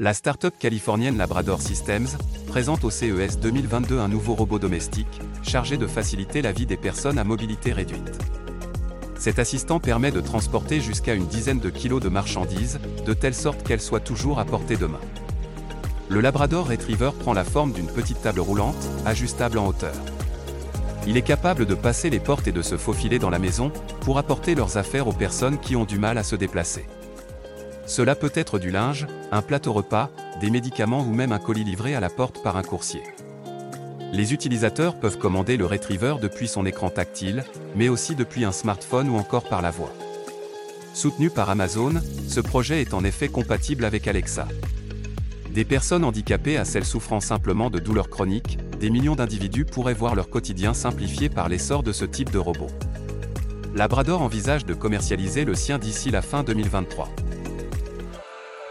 La start-up californienne Labrador Systems présente au CES 2022 un nouveau robot domestique, chargé de faciliter la vie des personnes à mobilité réduite. Cet assistant permet de transporter jusqu'à une dizaine de kilos de marchandises, de telle sorte qu'elles soient toujours à portée de main. Le Labrador Retriever prend la forme d'une petite table roulante, ajustable en hauteur. Il est capable de passer les portes et de se faufiler dans la maison, pour apporter leurs affaires aux personnes qui ont du mal à se déplacer. Cela peut être du linge, un plateau repas, des médicaments ou même un colis livré à la porte par un coursier. Les utilisateurs peuvent commander le Retriever depuis son écran tactile, mais aussi depuis un smartphone ou encore par la voix. Soutenu par Amazon, ce projet est en effet compatible avec Alexa. Des personnes handicapées à celles souffrant simplement de douleurs chroniques, des millions d'individus pourraient voir leur quotidien simplifié par l'essor de ce type de robot. Labrador envisage de commercialiser le sien d'ici la fin 2023.